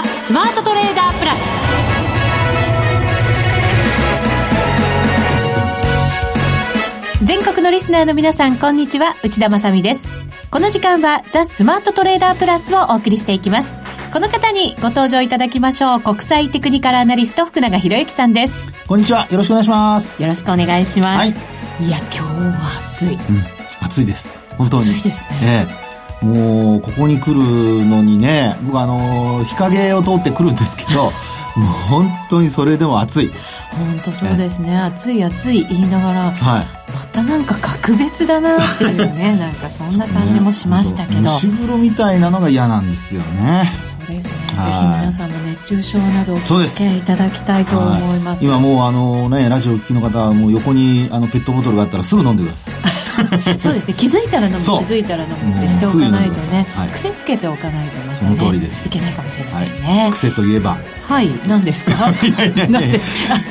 ザ・スマートトレーダープラス。全国のリスナーの皆さんこんにちは。内田まさです。この時間はザ・スマートトレーダープラスをお送りしていきます。この方にご登場いただきましょう。国際テクニカルアナリスト福永博之さんです。こんにちは。よろしくお願いします。よろしくお願いします、はい、いや今日は暑い、うん、暑いです。本当に暑いですね、ええもうここに来るのにね僕あの日陰を通ってくるんですけど もう本当にそれでも暑い。本当そうですね。暑い暑い言いながら、はい、またなんか格別だなっていうね なんかそんな感じもしましたけど、蒸し風呂みたいなのが嫌なんですよね。そうですね。ぜひ皆さんも熱中症などお気をつけいただきたいと思います、はい、今もうあのねラジオを聴きの方はもう横にあのペットボトルがあったらすぐ飲んでください そうですね。気づいたら飲む気づいたら飲むってしておかないとね、はい、癖つけておかないとまた、ね、その通りです。いけないかもしれませんね、はい、癖といえば。はい。何ですか？いやいやいや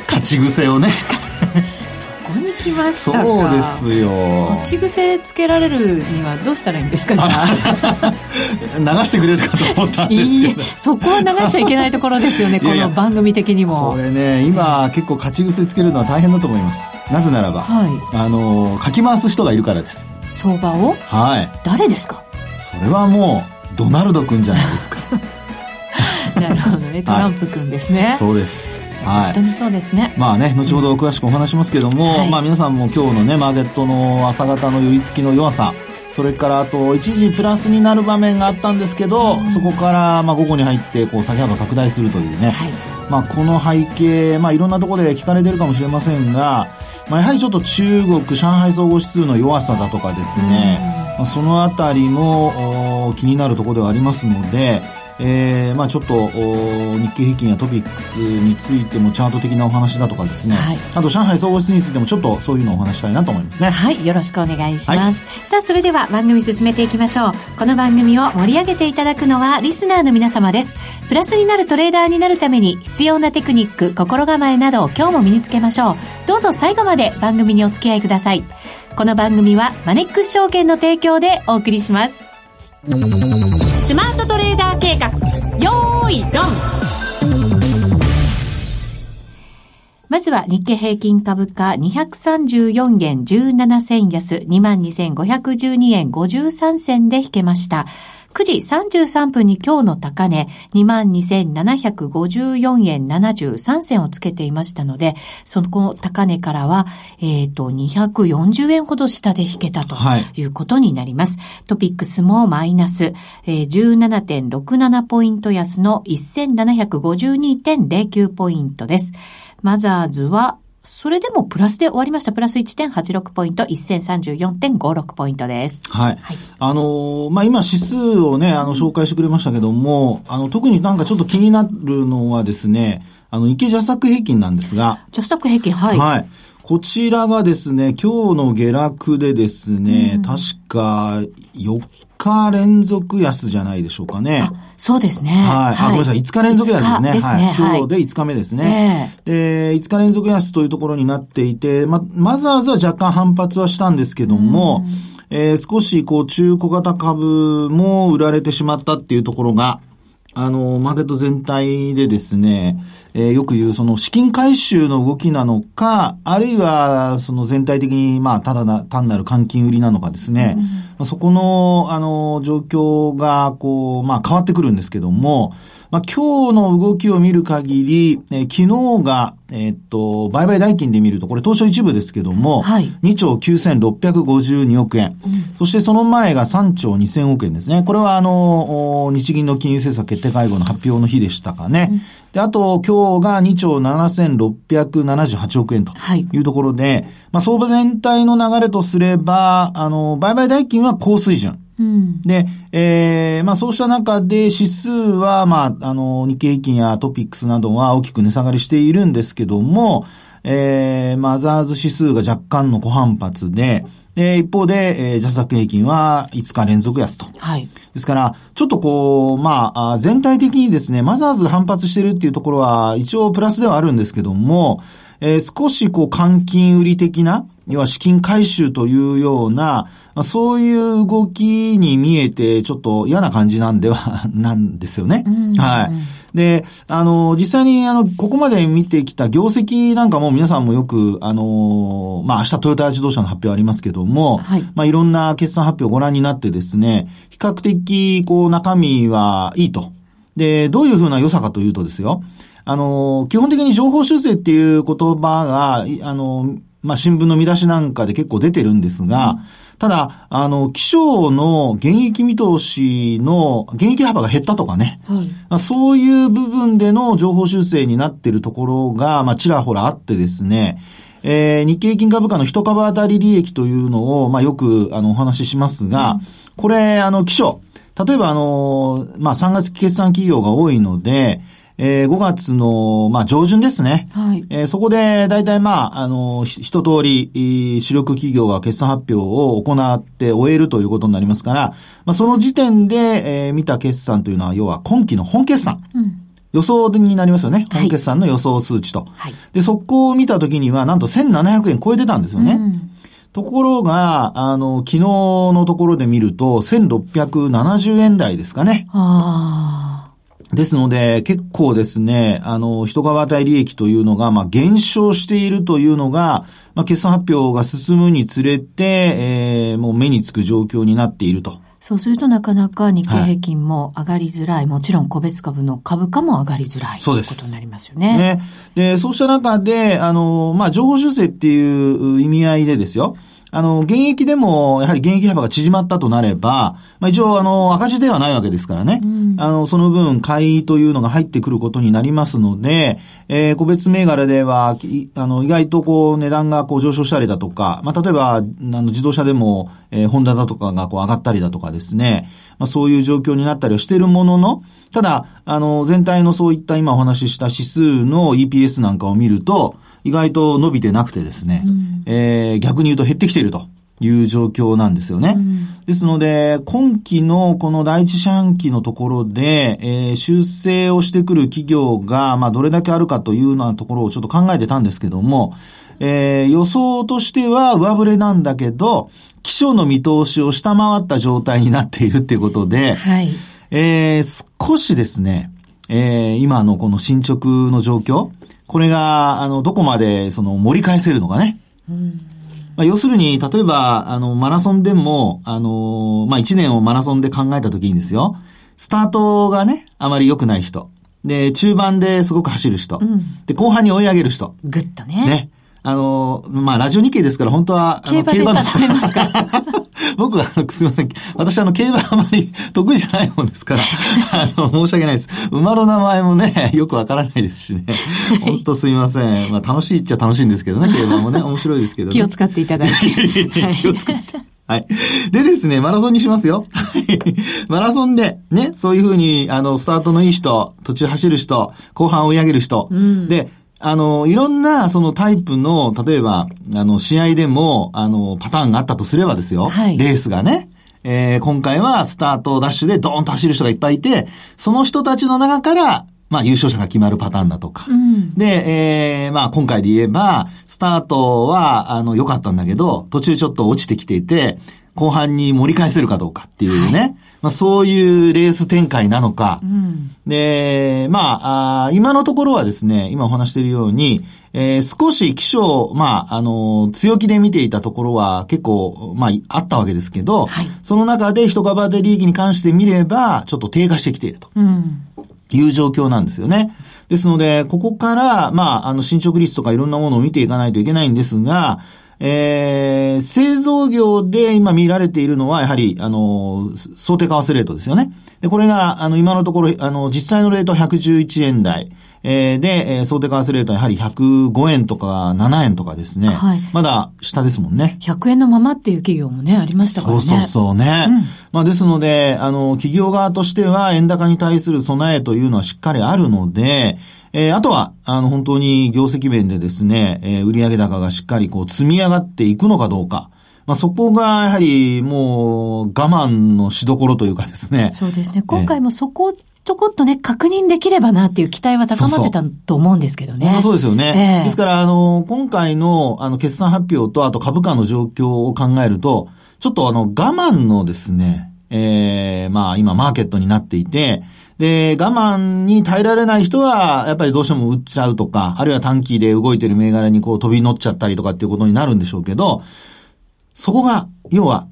勝ち癖をね こに来ましたか。そうですよ。勝ち癖つけられるにはどうしたらいいんですかじゃあ。流してくれるかと思ったんですけど。そこは流しちゃいけないところですよね この番組的にも。これね今結構勝ち癖つけるのは大変だと思います。なぜならば、はい、あのかき回す人がいるからです。相場を？はい。誰ですか？それはもうドナルド君じゃないですか。なるほどねトランプ君ですね、はい、そうですはい、本当にそうですね。まあね後ほど詳しくお話しますけども、はい、まあ皆さんも今日のねマーケットの朝方の寄り付きの弱さそれからあと一時プラスになる場面があったんですけど、うん、そこからまあ午後に入ってこう先幅拡大するというね、はい、まあこの背景、まあいろんなところで聞かれてるかもしれませんが、まあやはりちょっと中国、上海総合指数の弱さだとかですね、うん、まあ、そのあたりも気になるところではありますので、えー、まあちょっと日経平均やトピックスについてもチャート的なお話だとかですね、はい、あと上海総合指数についてもちょっとそういうのをお話したいなと思いますね。はい。よろしくお願いします、はい、さあそれでは番組進めていきましょう。この番組を盛り上げていただくのはリスナーの皆様です。プラスになるトレーダーになるために必要なテクニック心構えなどを今日も身につけましょう。どうぞ最後まで番組にお付き合いください。この番組はマネックス証券の提供でお送りしますスマートトレーダー計画よーいドンまずは日経平均株価234円17銭安22,512円53銭で引けました。9時33分に今日の高値22,754円73銭をつけていましたので、その高値からは、えっ、ー、と、240円ほど下で引けたということになります。はい、トピックスもマイナス、えー、17.67ポイント安の1752.09ポイントです。マザーズはそれでもプラスで終わりました。プラス1.86ポイント、1034.56ポイントです。はい。はい、あのー、まあ、今指数をね、あの、紹介してくれましたけども、あの、特になんかちょっと気になるのはですね、あの、池ジャスタック平均なんですが。ジャスタック平均、はい。はい。こちらがですね、今日の下落でですね、うん、確か4日連続安じゃないでしょうかね。そうですね。はい。あ、ごめんなさい。5日連続安ですね。ですね。はい。今日で5日目ですね。で、5日連続安というところになっていて、ま、マザーズは若干反発はしたんですけども、えー、少しこう中古型株も売られてしまったっていうところが、あの、マーケット全体でですね、えー、よく言うその資金回収の動きなのか、あるいはその全体的にまあただな、単なる換金売りなのかですね、うん、そこの、あの、状況がこう、まあ変わってくるんですけども、まあ、今日の動きを見る限り、えー、昨日が、えー、っと、売買代金で見ると、これ当初一部ですけども、はい、2兆9652億円、うん、そしてその前が3兆2000億円ですね。これはあの、日銀の金融政策決定会合の発表の日でしたかね。うんで、あと、今日が2兆7678億円というところで、はい、まあ、相場全体の流れとすれば、あの、売買代金は高水準。うん、で、えー、まあそうした中で指数は、まあ、あの、日経平均やトピックスなどは大きく値下がりしているんですけども、えー、マザーズ指数が若干の小反発で、で、一方で、えー、ジャスダック平均は5日連続安と。はい。ですから、ちょっとこう、まあ、全体的にですね、マザーズ反発してるっていうところは、一応プラスではあるんですけども、えー、少しこう、換金売り的な、要は資金回収というような、まあ、そういう動きに見えて、ちょっと嫌な感じなんでは、なんですよね。はい。で、あの、実際に、あの、ここまで見てきた業績なんかも皆さんもよく、あの、まあ、明日トヨタ自動車の発表ありますけども、はい、まあ、いろんな決算発表をご覧になってですね、比較的、こう、中身はいいと。で、どういうふうな良さかというとですよ、あの、基本的に情報修正っていう言葉が、あの、まあ、新聞の見出しなんかで結構出てるんですが、うんただ、あの、気象の現役見通しの、現役幅が減ったとかね。はい、まあ、そういう部分での情報修正になっているところが、まあ、ちらほらあってですね、えー、日経平均株価の一株当たり利益というのを、まあ、よく、あの、お話ししますが、うん、これ、あの、気象。例えば、あの、まあ、3月決算企業が多いので、えー、5月の、まあ、上旬ですね。はい。えー、そこで、大体、まあ、あの、一通り、主力企業が決算発表を行って終えるということになりますから、まあ、その時点で、えー、見た決算というのは、要は今期の本決算。うん。予想になりますよね。本決算の予想数値と。はい。で、そこを見たときには、なんと1700円超えてたんですよね。うん、ところが、あの、昨日のところで見ると、1670円台ですかね。ああ。ですので、結構ですね、あの、人側対利益というのが、まあ、減少しているというのが、まあ、決算発表が進むにつれて、えー、もう目につく状況になっていると。そうするとなかなか日経平均も上がりづらい。はい、もちろん個別株の株価も上がりづらい。そうです。ということになりますよね。ね。で、そうした中で、あの、まあ、情報修正っていう意味合いでですよ。あの、現役でも、やはり現役幅が縮まったとなれば、まあ一応、あの、赤字ではないわけですからね。うん、あの、その分、買いというのが入ってくることになりますので、えー、個別銘柄では、あの、意外とこう、値段がこう上昇したりだとか、まあ例えば、あの、自動車でも、えー、ホンダだとかがこう上がったりだとかですね、まあそういう状況になったりはしているものの、ただ、あの、全体のそういった今お話しした指数の EPS なんかを見ると、意外と伸びてなくてですね、うん、えー、逆に言うと減ってきていると。いう状況なんですよね。うん、ですので、今期のこの第一四半期のところで、えー、修正をしてくる企業が、まあ、どれだけあるかというようなところをちょっと考えてたんですけども、えー、予想としては上振れなんだけど、気象の見通しを下回った状態になっているっていうことで、はい。えー、少しですね、えー、今のこの進捗の状況、これが、あの、どこまで、その、盛り返せるのかね。うんまあ、要するに、例えば、あの、マラソンでも、あの、まあ、1年をマラソンで考えたときにですよ、スタートがね、あまり良くない人。で、中盤ですごく走る人。うん、で、後半に追い上げる人。ぐっとね。ね。あの、まあ、ラジオ日経ですから、本当は、あの、競馬で例えますか 僕は、すみません。私、あの、競馬あまり得意じゃないもんですから、あの、申し訳ないです。馬の名前もね、よくわからないですしね。本当すみません。まあ、楽しいっちゃ楽しいんですけどね、競馬もね、面白いですけど、ね、気を使っていただいて。気を使って。はい。でですね、マラソンにしますよ。マラソンで、ね、そういうふうに、あの、スタートのいい人、途中走る人、後半追い上げる人、うん、で、あの、いろんな、そのタイプの、例えば、あの、試合でも、あの、パターンがあったとすればですよ。はい。レースがね。えー、今回はスタートダッシュでドーンと走る人がいっぱいいて、その人たちの中から、まあ優勝者が決まるパターンだとか。うん、で、えー、まあ今回で言えば、スタートは、あの、良かったんだけど、途中ちょっと落ちてきていて、後半に盛り返せるかどうかっていうね。はいまあ、そういうレース展開なのか。うん、で、まああ、今のところはですね、今お話しているように、えー、少し気象、まあ、あの、強気で見ていたところは結構、まあ、あったわけですけど、はい、その中で一株当て利益に関して見れば、ちょっと低下してきていると。いう状況なんですよね。ですので、ここから、まあ、あの、進捗率とかいろんなものを見ていかないといけないんですが、えー、製造業で今見られているのは、やはり、あの、想定為替レートですよね。で、これが、あの、今のところ、あの、実際のレートは111円台。えー、で、えー、想定為替レートはやはり105円とか7円とかですね。はい。まだ下ですもんね。100円のままっていう企業もね、ありましたからね。そうそうそうね。うん、まあですので、あの、企業側としては円高に対する備えというのはしっかりあるので、えー、あとは、あの、本当に業績面でですね、えー、売上高がしっかりこう積み上がっていくのかどうか。まあ、そこがやはりもう我慢のしどころというかですね。そうですね。今回もそこ、ちょこっとね、確認できればなっていう期待は高まってたと思うんですけどね。そうそうですよね。えー、ですから、あの、今回の、あの、決算発表と、あと株価の状況を考えると、ちょっとあの、我慢のですね、えー、まあ今マーケットになっていて、で、我慢に耐えられない人は、やっぱりどうしても売っちゃうとか、あるいは短期で動いてる銘柄にこう飛び乗っちゃったりとかっていうことになるんでしょうけど、そこが、要は、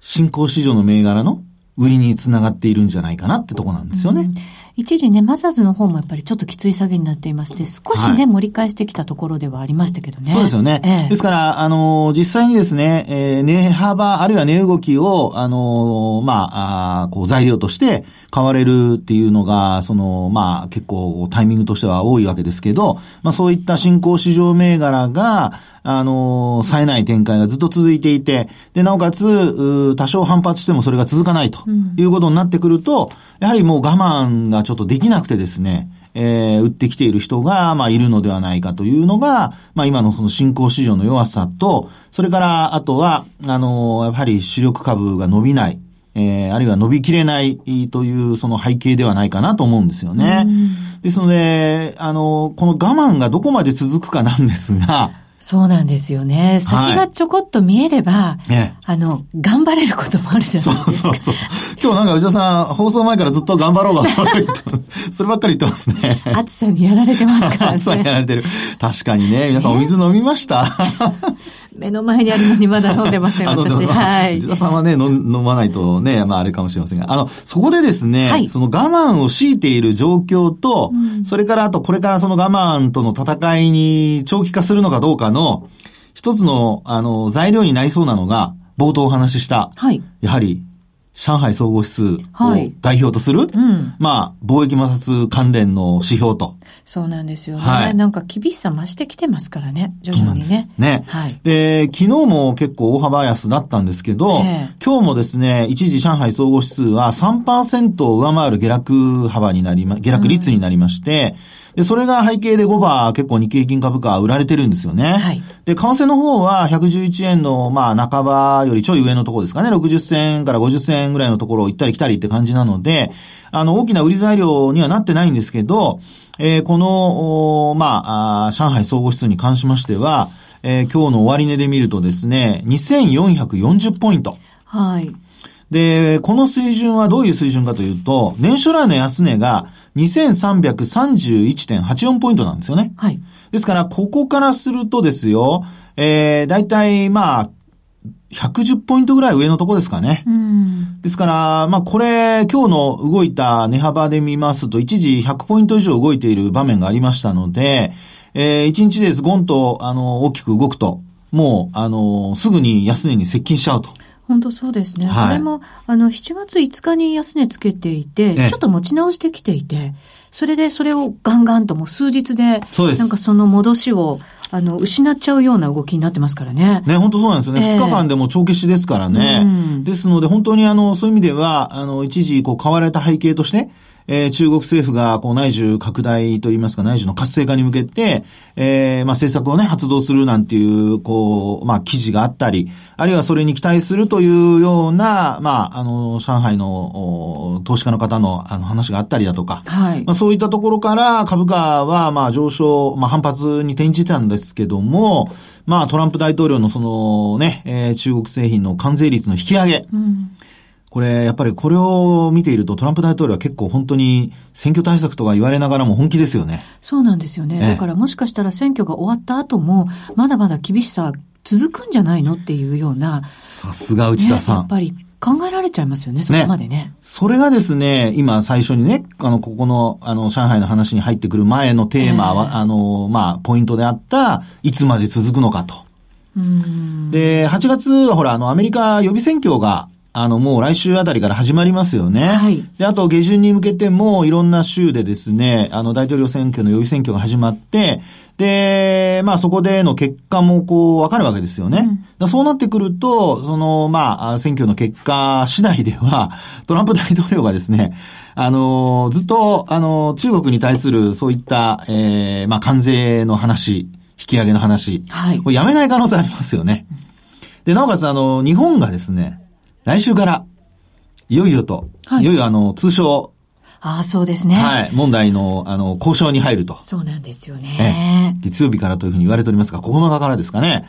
新興市場の銘柄の売りにつながっているんじゃないかなってとこなんですよね。うん一時ね、マザーズの方もやっぱりちょっときつい下げになっていまして、少しね、はい、盛り返してきたところではありましたけどね。そうですよね。ええ、ですから、あの、実際にですね、えー、値幅、あるいは値動きを、あの、まあ、あこう材料として買われるっていうのが、その、まあ、結構タイミングとしては多いわけですけど、まあ、そういった新興市場銘柄が、あの、冴えない展開がずっと続いていて、で、なおかつ、多少反発してもそれが続かないということになってくると、やはりもう我慢がちょっとできなくてですね、えー、売ってきている人が、まあ、いるのではないかというのが、まあ、今のその新興市場の弱さと、それから、あとは、あの、やはり主力株が伸びない、えー、あるいは伸びきれないというその背景ではないかなと思うんですよね。ですので、あの、この我慢がどこまで続くかなんですが、そうなんですよね。先がちょこっと見えれば、はい、あの、頑張れることもあるじゃないですか。そうそうそう。今日なんか内田さん、放送前からずっと頑張ろうが、そればっかり言ってますね。暑さにやられてますからね。暑さにやられてる。確かにね、皆さんお水飲みました？目の前にあるのにまだ飲んでません、私。はい。内田さんはね、飲まないとね、まああれかもしれませんが、あの、そこでですね、はい、その我慢を強いている状況と、うん、それからあとこれからその我慢との戦いに長期化するのかどうかの、一つの、あの、材料になりそうなのが、冒頭お話しした、はい、やはり上海総合指数を代表とする、はいうん、まあ、貿易摩擦関連の指標と。そうなんですよね。はい、なんか厳しさ増してきてますからね、徐々にね。ね。はい。で、昨日も結構大幅安だったんですけど、えー、今日もですね、一時上海総合指数は3%を上回る下落幅になりま、下落率になりまして、うんで、それが背景で5番結構日経平均株価は売られてるんですよね。はい。で、為替の方は111円の、まあ、半ばよりちょい上のところですかね。60銭から50銭ぐらいのところを行ったり来たりって感じなので、あの、大きな売り材料にはなってないんですけど、えー、この、まあ、上海総合指数に関しましては、えー、今日の終値で見るとですね、2440ポイント。はい。で、この水準はどういう水準かというと、年初来の安値が2331.84ポイントなんですよね。はい。ですから、ここからするとですよ、えー、だいたい、まあ、110ポイントぐらい上のとこですかね。うん、ですから、まあこれ、今日の動いた値幅で見ますと、一時100ポイント以上動いている場面がありましたので、えー、1日ですゴンと、あの、大きく動くと、もう、あの、すぐに安値に接近しちゃうと。本当そうですね。はい、これも、あの、7月5日に安値つけていて、ちょっと持ち直してきていて、それでそれをガンガンともう数日で、そうです。なんかその戻しを、あの、失っちゃうような動きになってますからね。ね、本当そうなんですよね。えー、2日間でも帳消しですからね。うん、ですので、本当にあの、そういう意味では、あの、一時、こう、買われた背景として、えー、中国政府が、こう、内需拡大といいますか、内需の活性化に向けて、えー、まあ、政策をね、発動するなんていう、こう、まあ、記事があったり、あるいはそれに期待するというような、まあ、あの、上海の、投資家の方の、あの、話があったりだとか、はい。まあ、そういったところから株価は、まあ、上昇、まあ、反発に転じたんですけども、まあ、トランプ大統領のそのね、えー、中国製品の関税率の引き上げ、うんこれ、やっぱりこれを見ていると、トランプ大統領は結構本当に選挙対策とか言われながらも本気ですよね。そうなんですよね。だからもしかしたら選挙が終わった後も、まだまだ厳しさ続くんじゃないのっていうような。さすが内田さん、ね。やっぱり考えられちゃいますよね、そこまでね。ねそれがですね、今最初にね、あの、ここの、あの、上海の話に入ってくる前のテーマは、えー、あの、まあ、ポイントであった、いつまで続くのかと。で、8月はほら、あの、アメリカ予備選挙があの、もう来週あたりから始まりますよね。はい。で、あと下旬に向けてもいろんな州でですね、あの、大統領選挙の予備選挙が始まって、で、まあそこでの結果もこうわかるわけですよね。うん、そうなってくると、その、まあ、選挙の結果次第では、トランプ大統領がですね、あの、ずっと、あの、中国に対するそういった、ええー、まあ関税の話、引き上げの話、はい。これやめない可能性ありますよね。で、なおかつあの、日本がですね、来週から、いよいよと、はい、いよいよあの、通称、ああ、そうですね。はい。問題の、あの、交渉に入ると。そうなんですよね。月曜日からというふうに言われておりますが、9日からですかね。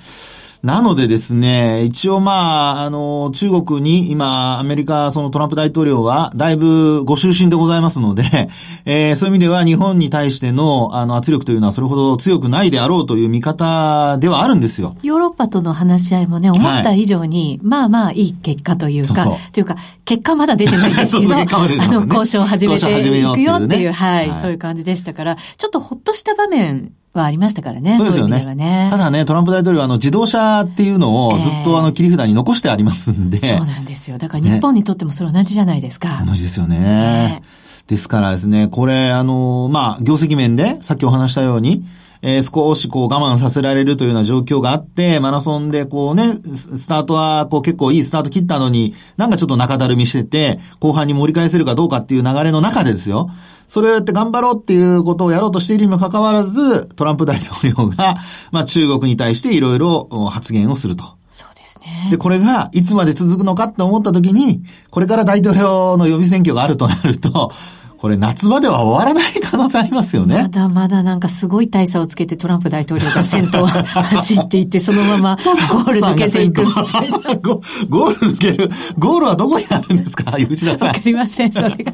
なのでですね、一応まあ、あの、中国に今、アメリカ、そのトランプ大統領は、だいぶご就寝でございますので、えー、そういう意味では日本に対しての、あの、圧力というのはそれほど強くないであろうという見方ではあるんですよ。ヨーロッパとの話し合いもね、思った以上に、はい、まあまあいい結果というか、そう。そうというか、結果まだ出てないんです。けど、そうそうね、あの、交渉を始めていくよっていう、はい、はい、そういう感じでしたから、ちょっとほっとした場面はありましたからね。そうですよね。ううねただね、トランプ大統領はあの自動車っていうのをずっとあの切り札に残してありますんで。えー、そうなんですよ。だから日本にとってもそれ同じじゃないですか。ね、同じですよね。ねですからですね、これあの、まあ、業績面でさっきお話したように、えー、少しこう我慢させられるというような状況があって、マラソンでこうね、スタートはこう結構いいスタート切ったのに、なんかちょっと中だるみしてて、後半に盛り返せるかどうかっていう流れの中でですよ。それをやって頑張ろうっていうことをやろうとしているにもかかわらず、トランプ大統領が、まあ中国に対していろいろ発言をすると。そうですね。で、これがいつまで続くのかって思った時に、これから大統領の予備選挙があるとなると、これ夏場では終わらない可能性ありますよね。まだまだなんかすごい大差をつけてトランプ大統領が先頭走っていって、そのまま ゴール抜けていくみたいな。ゴール抜ける。ゴールはどこにあるんですか？内田さん。わかりません、それが。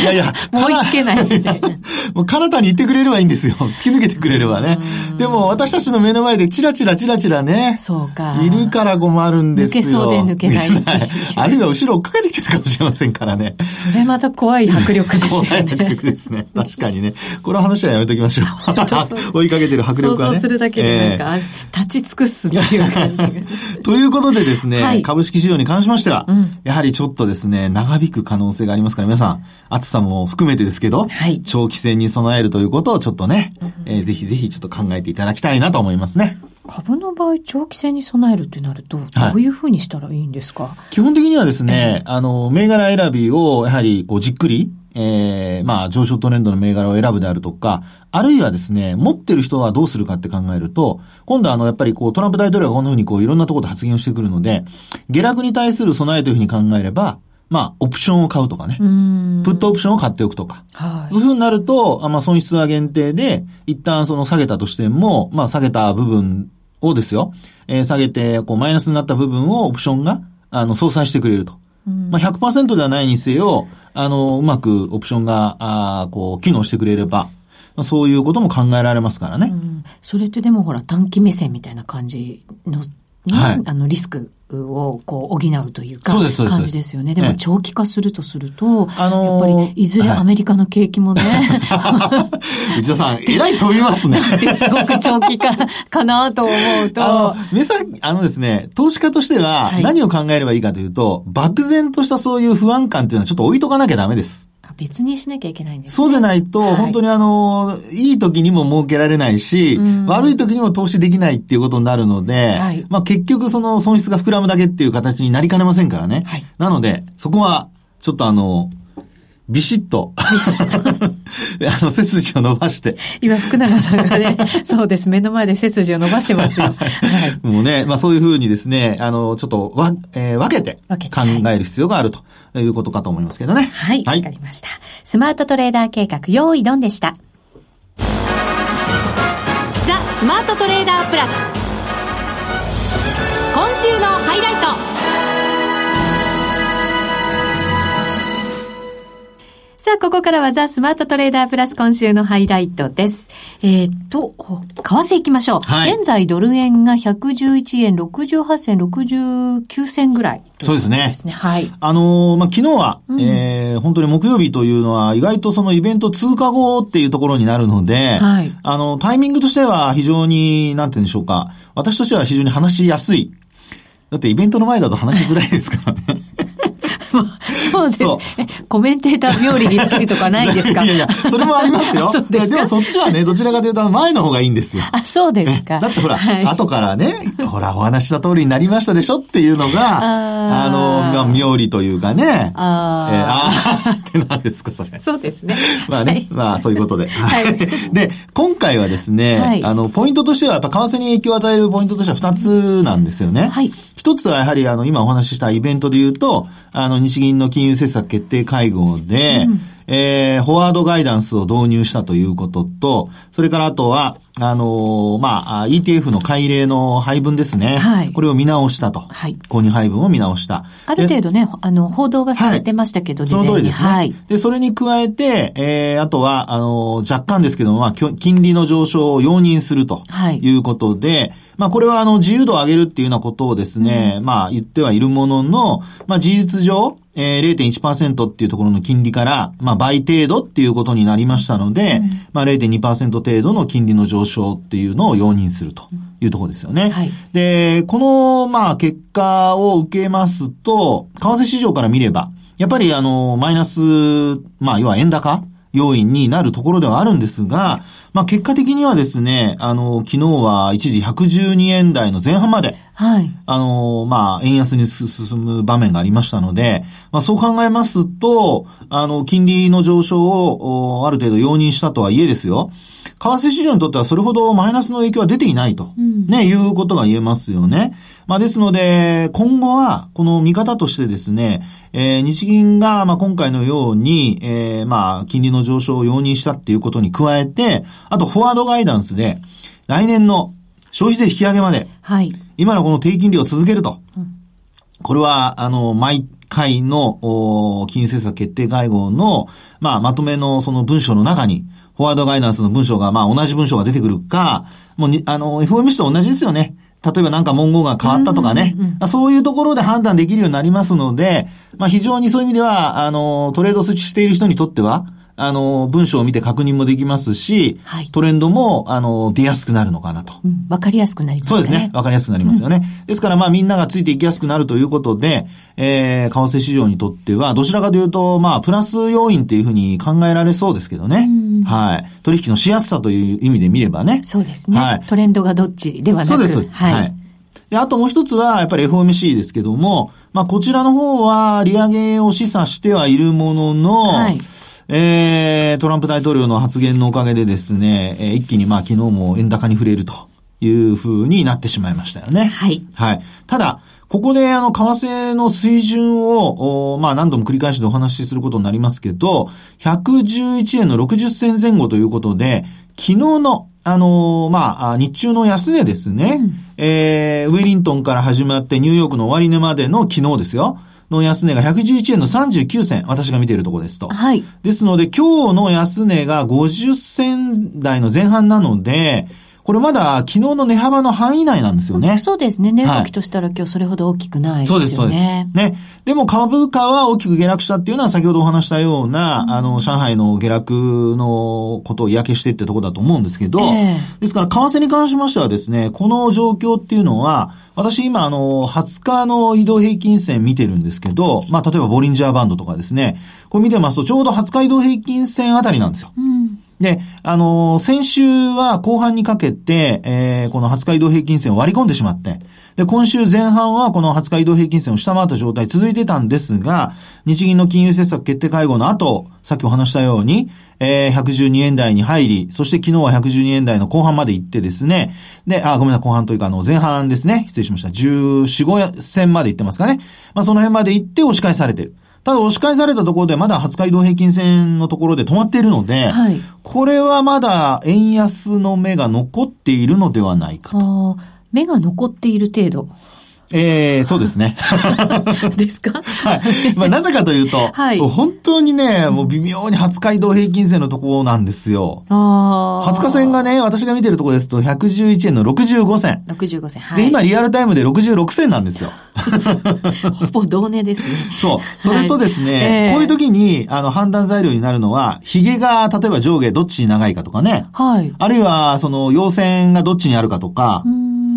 いやいや、追いつけないみたいな。もう、彼方に行ってくれればいいんですよ。突き抜けてくれればね。でも、私たちの目の前でチラチラチラチラね。そうか。いるから困るんですよ。抜けそうで抜けないあるいは後ろ追っかけてきてるかもしれませんからね。それまた怖い迫力ですよね。怖い迫力ですね。確かにね。この話はやめときましょう。追いかけてる迫力はね。想像するだけでなんか、えー、立ち尽くすっていう感じが。ということでですね、はい、株式市場に関しましては、うん、やはりちょっとですね、長引く可能性がありますから、皆さん、暑さも含めてですけど、はい、長期戦に備えるということをちょっとね、うん、えー、ぜひぜひちょっと考えていただきたいなと思いますね。株の場合、長期戦に備えるってなると、どういうふうにしたらいいんですか、はい、基本的にはですね、えー、あの、銘柄選びを、やはり、こう、じっくり、ええー、まあ、上昇トレンドの銘柄を選ぶであるとか、あるいはですね、持ってる人はどうするかって考えると、今度はあの、やっぱりこう、トランプ大統領がこんな風にこう、いろんなところで発言をしてくるので、下落に対する備えというふうに考えれば、まあ、オプションを買うとかね。プットオプションを買っておくとか。はい、そういうふうになると、まあ、損失は限定で、一旦その下げたとしても、まあ、下げた部分をですよ、えー、下げて、こう、マイナスになった部分をオプションが、あの、相殺してくれると。まあ、100%ではないにせよ、あの、うまくオプションが、あこう、機能してくれれば、そういうことも考えられますからね。うん、それってでもほら、短期目線みたいな感じの、ね、はい、あの、リスクをこう補うというか、感じですよね。でも長期化するとすると、あのー、やっぱりいずれアメリカの景気もね、はい、内田さん、えらい飛びますね。すごく長期化かなと思うと。あの、皆さん、あのですね、投資家としては何を考えればいいかというと、はい、漠然としたそういう不安感っていうのはちょっと置いとかなきゃダメです。別にしなきゃいけないんです、ね、そうでないと、はい、本当にあの、いい時にも儲けられないし、うん、悪い時にも投資できないっていうことになるので、はい、まあ結局その損失が膨らむだけっていう形になりかねませんからね。はい、なので、そこは、ちょっとあの、ビシッと。ビシッと。あの、背筋を伸ばして。今、福永さんがね、そうです。目の前で背筋を伸ばしてますよ。はい、もうね、まあそういうふうにですね、あの、ちょっとわ、えー、分けて考える必要があるということかと思いますけどね。はい。わ、はい、かりました。スマートトレーダー計画、用意ドンでした。ザ・スマートトレーダープラス。今週のハイライト。さあ、ここからはザ・スマートトレーダープラス今週のハイライトです。えっ、ー、と、為替行きましょう。はい、現在ドル円が111円68銭69銭ぐらい、ね、そうですね。はい。あのー、まあ、昨日は、うん、えー、本当に木曜日というのは意外とそのイベント通過後っていうところになるので、はい。あの、タイミングとしては非常に、なんて言うんでしょうか。私としては非常に話しやすい。だってイベントの前だと話しづらいですからね。そうです。コメンテーター冥利に尽きるとかないですか？いやいや、それもありますよ。ですでもそっちはね、どちらかというと前の方がいいんですよ。あ、そうですか。だってほら、はい、後からね、ほら、お話した通りになりましたでしょっていうのが、ああの、まあ、冥利というかね。あ、えー、ああって何ですか、それ。そうですね。まあね、はい、まあそういうことで。はい。で、今回はですね、はい、あの、ポイントとしては、やっぱ為替に影響を与えるポイントとしては2つなんですよね。はい。一つはやはりあの、今お話ししたイベントで言うと、あの、日銀の金融政策決定会合で、うん。えー、フォワードガイダンスを導入したということと、それからあとは、あのー、まあ、ETF の改例の配分ですね。はい。これを見直したと。はい。購入配分を見直した。ある程度ね、あの、報道がされてましたけど、はい、その通りですね。はい。で、それに加えて、えー、あとは、あのー、若干ですけども、まあ、金利の上昇を容認すると。はい。いうことで、まあこれはあの自由度を上げるっていうようなことをですね、うん、まあ言ってはいるものの、まあ事実上、えー、0.1%っていうところの金利から、まあ倍程度っていうことになりましたので、うん、まあ0.2%程度の金利の上昇っていうのを容認するというところですよね。はい、で、この、まあ結果を受けますと、為替市場から見れば、やっぱりあの、マイナス、まあ要は円高要因になるところではあるんですが、まあ結果的にはですね、あの、昨日は一時112円台の前半まで、はい。あの、まあ円安に進む場面がありましたので、まあそう考えますと、あの、金利の上昇をある程度容認したとはいえですよ、為替市場にとってはそれほどマイナスの影響は出ていないと、うん、ね、いうことが言えますよね。まあですので、今後は、この見方としてですね、えー、日銀が、まあ今回のように、えー、まあ金利の上昇を容認したっていうことに加えて、あとフォワードガイダンスで、来年の消費税引き上げまで、はい。今のこの低金利を続けると。うん、これは、あの、毎回の、金融政策決定会合の、まあ、まとめのその文章の中に、フォワードガイダンスの文章が、まあ同じ文章が出てくるか、もうに、あの、FOMC と同じですよね。例えばなんか文言が変わったとかね、うんうんうん、そういうところで判断できるようになりますので、まあ非常にそういう意味では、あの、トレードしている人にとっては、あの、文章を見て確認もできますし、はい、トレンドも、あの、出やすくなるのかなと。わ、うん、かりやすくなりますね。そうですね。わかりやすくなりますよね。うん、ですから、まあ、みんながついていきやすくなるということで、えー、為替市場にとっては、どちらかというと、まあ、プラス要因っていうふうに考えられそうですけどね。はい。取引のしやすさという意味で見ればね。そうですね。はい。トレンドがどっちではなくそうです、そうです。はい、はいで、あともう一つは、やっぱり FOMC ですけども、まあ、こちらの方は、利上げを示唆してはいるものの、はい、えー、トランプ大統領の発言のおかげでですね、えー、一気にまあ昨日も円高に触れるという風になってしまいましたよね。はい。はい。ただ、ここであの、為替の水準を、まあ何度も繰り返しでお話しすることになりますけど、111円の60銭前後ということで、昨日の、あのー、まあ、日中の安値ですね、うん、えー、ウェリントンから始まってニューヨークの終値までの昨日ですよ。の安値が111円の39銭、私が見ているところですと。はい。ですので、今日の安値が50銭台の前半なので、これまだ昨日の値幅の範囲内なんですよね。そうですね。値動きとしたら今日それほど大きくないですよね。そうです、そうです。ね。でも株価は大きく下落したっていうのは先ほどお話したような、うん、あの、上海の下落のことを嫌気してってところだと思うんですけど、えー、ですから為替に関しましてはですね、この状況っていうのは、私今あの、20日の移動平均線見てるんですけど、まあ例えばボリンジャーバンドとかですね、これ見てますとちょうど20日移動平均線あたりなんですよ。うんで、あのー、先週は後半にかけて、えー、この20日移動平均線を割り込んでしまって、で、今週前半はこの20日移動平均線を下回った状態続いてたんですが、日銀の金融政策決定会合の後、さっきお話したように、えー、112円台に入り、そして昨日は112円台の後半まで行ってですね、で、あ、ごめんなさい、後半というか、あの、前半ですね。失礼しました。14、5線まで行ってますかね。まあ、その辺まで行って押し返されてる。ただ押し返されたところでまだ20日移動平均線のところで止まっているので、はい、これはまだ円安の目が残っているのではないかと。目が残っている程度。ええー、そうですね。ですか？はい。まあ、なぜかというと、はい、本当にね、もう微妙に20日移動平均線のところなんですよ。ああ。20日線がね、私が見てるところですと、111円の65銭。65銭。はい。で、今リアルタイムで66銭なんですよ。ほぼ同値ですね。そう。それとですね、はいえー、こういう時に、あの、判断材料になるのは、髭が、例えば上下どっちに長いかとかね。はい。あるいは、その、陽線がどっちにあるかとか、うん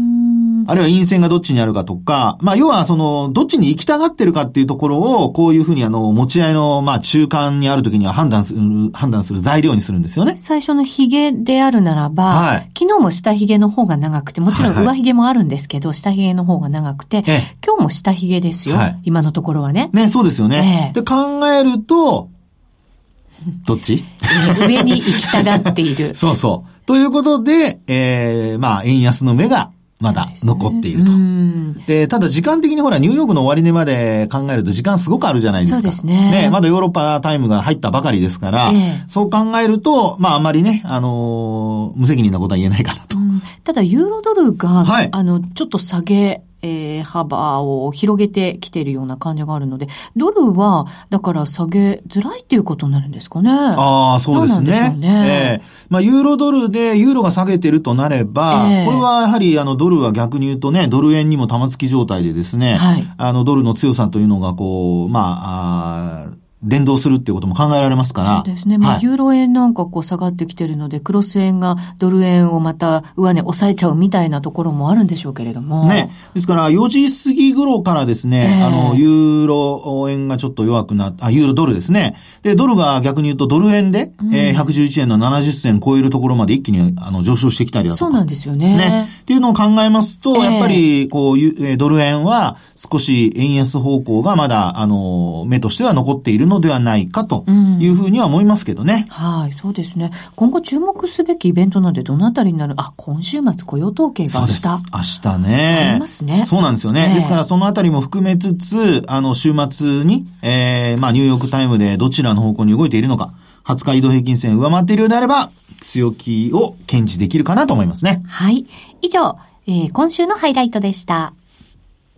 あるいは陰線がどっちにあるかとか、まあ、要はその、どっちに行きたがってるかっていうところを、こういうふうにあの、持ち合いの、まあ、中間にあるときには判断する、判断する材料にするんですよね。最初の髭であるならば、はい、昨日も下髭の方が長くて、もちろん上髭もあるんですけど、はいはい、下髭の方が長くて、今日も下髭ですよ、はい、今のところはね。ね、そうですよね。で、考えると、どっち？上に行きたがっている。そうそう。ということで、えー、まあ、円安の目がまだ残っていると。で、ね、ただ時間的にほら、ニューヨークの終値まで考えると時間すごくあるじゃないですか。そうですね。ね、まだヨーロッパタイムが入ったばかりですから、ええ、そう考えると、まああまりね、あのー、無責任なことは言えないかなと。ただ、ユーロドルが、はい、あの、ちょっと下げ、えー、幅を広げてきているような感じがあるので、ドルは、だから下げづらいっていうことになるんですかね。ああ、そうですね。うねえー、まあ、ユーロドルでユーロが下げてるとなれば、えー、これはやはり、あの、ドルは逆に言うとね、ドル円にも玉突き状態でですね、はい、あの、ドルの強さというのが、こう、まあ、あ連動するっていうことも考えられますから。そうですね。まあ、ユーロ円なんかこう下がってきてるので、クロス円がドル円をまた上値抑えちゃうみたいなところもあるんでしょうけれども。ね。ですから、4時過ぎ頃からですね、えー、あの、ユーロ円がちょっと弱くなっあ、ユーロドルですね。で、ドルが逆に言うとドル円で、うん、えー、111円の70銭超えるところまで一気にあの上昇してきたりだとか。そうなんですよね。ね。っていうのを考えますと、えー、やっぱり、こう、えドル円は少し円安方向がまだ、あの、目としては残っているのではないかとというふうには思いますけどね。うん、はい、そうですね。今後注目すべきイベントなんでどのあたりになる？あ、今週末雇用統計が明日。明日ね。ありますね。そうなんですよね。えー、ですからそのあたりも含めつつ、あの、週末に、えー、まあ、ニューヨークタイムでどちらの方向に動いているのか、20日移動平均線上回っているようであれば、強気を検知できるかなと思いますね。はい。以上、えー、今週のハイライトでした。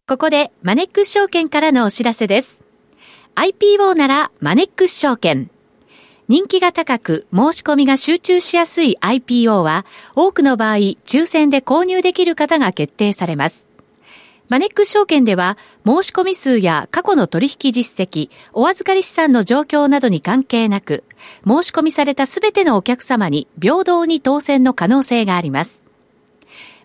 ここで、マネックス証券からのお知らせです。IPO ならマネックス証券。人気が高く申し込みが集中しやすい IPO は多くの場合抽選で購入できる方が決定されます。マネックス証券では申し込み数や過去の取引実績、お預かり資産の状況などに関係なく申し込みされたすべてのお客様に平等に当選の可能性があります。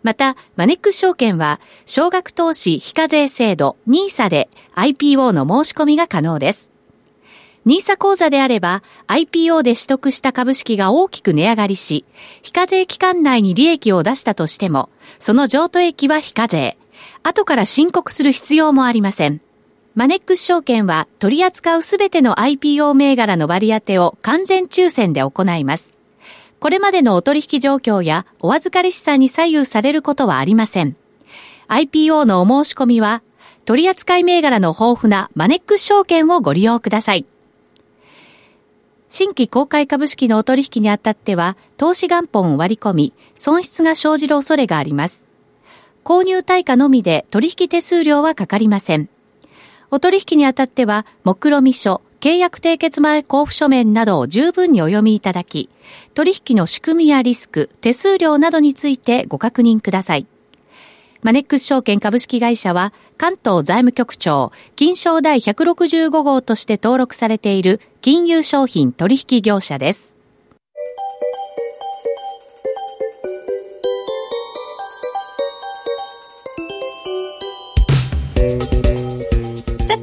また、マネックス証券は、少額投資非課税制度 NISA で IPO の申し込みが可能です。NISA 口座であれば、IPO で取得した株式が大きく値上がりし、非課税期間内に利益を出したとしても、その譲渡益は非課税。後から申告する必要もありません。マネックス証券は取り扱うすべての IPO 銘柄の割り当てを完全抽選で行います。これまでのお取引状況やお預かり資産に左右されることはありません。IPO のお申し込みは、取扱い銘柄の豊富なマネックス証券をご利用ください。新規公開株式のお取引にあたっては、投資元本を割り込み、損失が生じる恐れがあります。購入対価のみで取引手数料はかかりません。お取引にあたっては、目論見書、契約締結前交付書面などを十分にお読みいただき、取引の仕組みやリスク、手数料などについてご確認ください。マネックス証券株式会社は、関東財務局長、金賞第165号として登録されている金融商品取引業者です。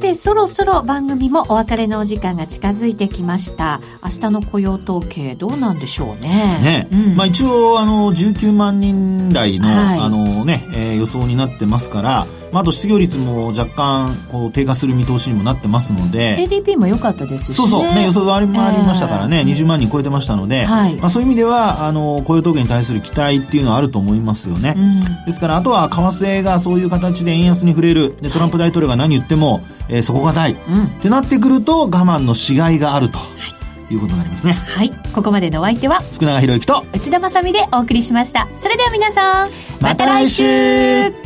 てそろそろ番組もお別れのお時間が近づいてきました。明日の雇用統計どうなんでしょうね。ね、うん、まあ一応あの19万人台の、はい、あのね、えー、予想になってますからまあ、あと失業率も若干こう低下する見通しにもなってますので。ADP も良かったですし、ね、そうそう、ね、予想があり,、ましたからね、えー、20万人超えてましたので、はい、まあ、そういう意味ではあの雇用統計に対する期待っていうのはあると思いますよね、うん、ですからあとは為替がそういう形で円安に触れる。でトランプ大統領が何言っても、えー、そこがない、うん、ってなってくると我慢のしがいがあると。はい。いうことになりますね。はい。ここまでのお相手は福永博之と内田まさでお送りしました。それでは皆さんまた来週